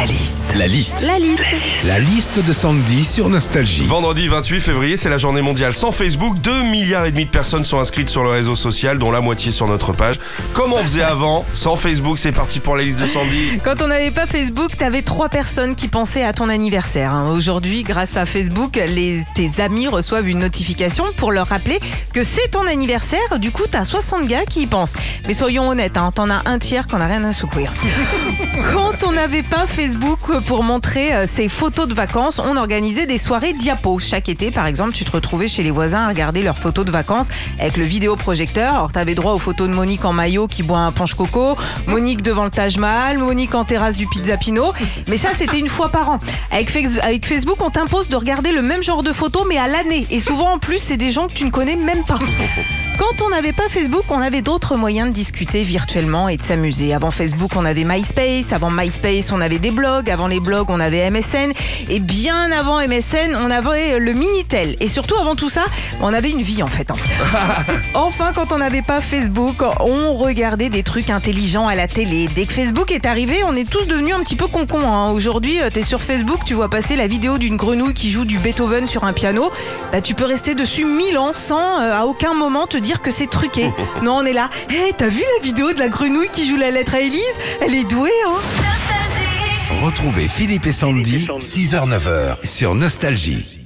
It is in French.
La liste. La liste. La liste. La liste de Sandy sur Nostalgie. Vendredi 28 février, c'est la journée mondiale sans Facebook. 2 milliards et demi de personnes sont inscrites sur le réseau social, dont la moitié sur notre page. Comme on faisait avant, sans Facebook, c'est parti pour la liste de Sandy. Quand on n'avait pas Facebook, t'avais trois personnes qui pensaient à ton anniversaire. hein. Aujourd'hui, grâce à Facebook, les, tes amis reçoivent une notification pour leur rappeler que c'est ton anniversaire. Du coup, t'as 60 gars qui y pensent. Mais soyons honnêtes, hein, t'en as un tiers qu'on a rien à secourir. Quand on n'avait pas Facebook pour montrer euh, ses photos de vacances, on organisait des soirées diapos. Chaque été, par exemple, tu te retrouvais chez les voisins à regarder leurs photos de vacances avec le vidéoprojecteur. Alors, t'avais droit aux photos de Monique en maillot qui boit un punch coco, Monique devant le Taj Mahal, Monique en terrasse du Pizza Pino. Mais ça, c'était une fois par an. Avec, avec Facebook, on t'impose de regarder le même genre de photos, mais à l'année. Et souvent, en plus, c'est des gens que tu ne connais même pas. Quand on n'avait pas Facebook, on avait d'autres moyens de discuter virtuellement et de s'amuser. Avant Facebook, on avait MySpace. Avant MySpace, on avait des blogs. Avant les blogs, on avait MSN. Et bien avant MSN, on avait le Minitel. Et surtout, avant tout ça, on avait une vie en fait. hein. Enfin, quand on n'avait pas Facebook, on regardait des trucs intelligents à la télé. Dès que Facebook est arrivé, on est tous devenus un petit peu concons. hein. Aujourd'hui, tu es sur Facebook, tu vois passer la vidéo d'une grenouille qui joue du Beethoven sur un piano. Bah, tu peux rester dessus mille ans sans euh, à aucun moment te dire que c'est truqué. non, on est là. Hé, t'as vu la vidéo de la grenouille qui joue la lettre à Élise? Elle est douée, hein Retrouvez Philippe et Sandy, 6h-9h sur Nostalgie.